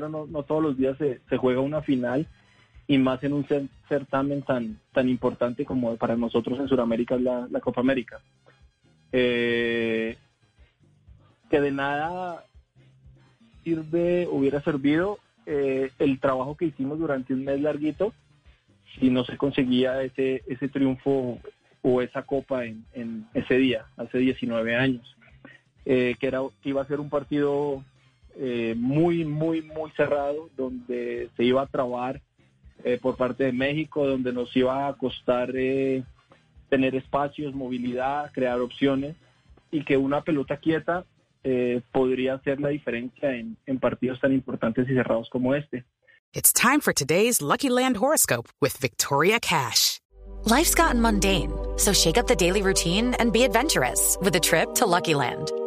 No, no todos los días se, juega una final y más en un cer- certamen tan, tan importante como para nosotros en Sudamérica es la, Copa América. Eh, que de nada sirve, hubiera servido eh, el trabajo que hicimos durante un mes larguito si no se conseguía ese, ese triunfo o esa copa en, en ese día, hace 19 años. Eh, que, era, que iba a ser un partido eh, muy, muy, muy cerrado, donde se iba a trabar eh, por parte de México, donde nos iba a costar eh, tener espacios, movilidad, crear opciones, y que una pelota quieta eh, podría hacer la diferencia en, en partidos tan importantes y cerrados como este. It's time for today's Lucky Land horoscope with Victoria Cash. Life's gotten mundane, so shake up the daily routine and be adventurous with a trip to Lucky Land.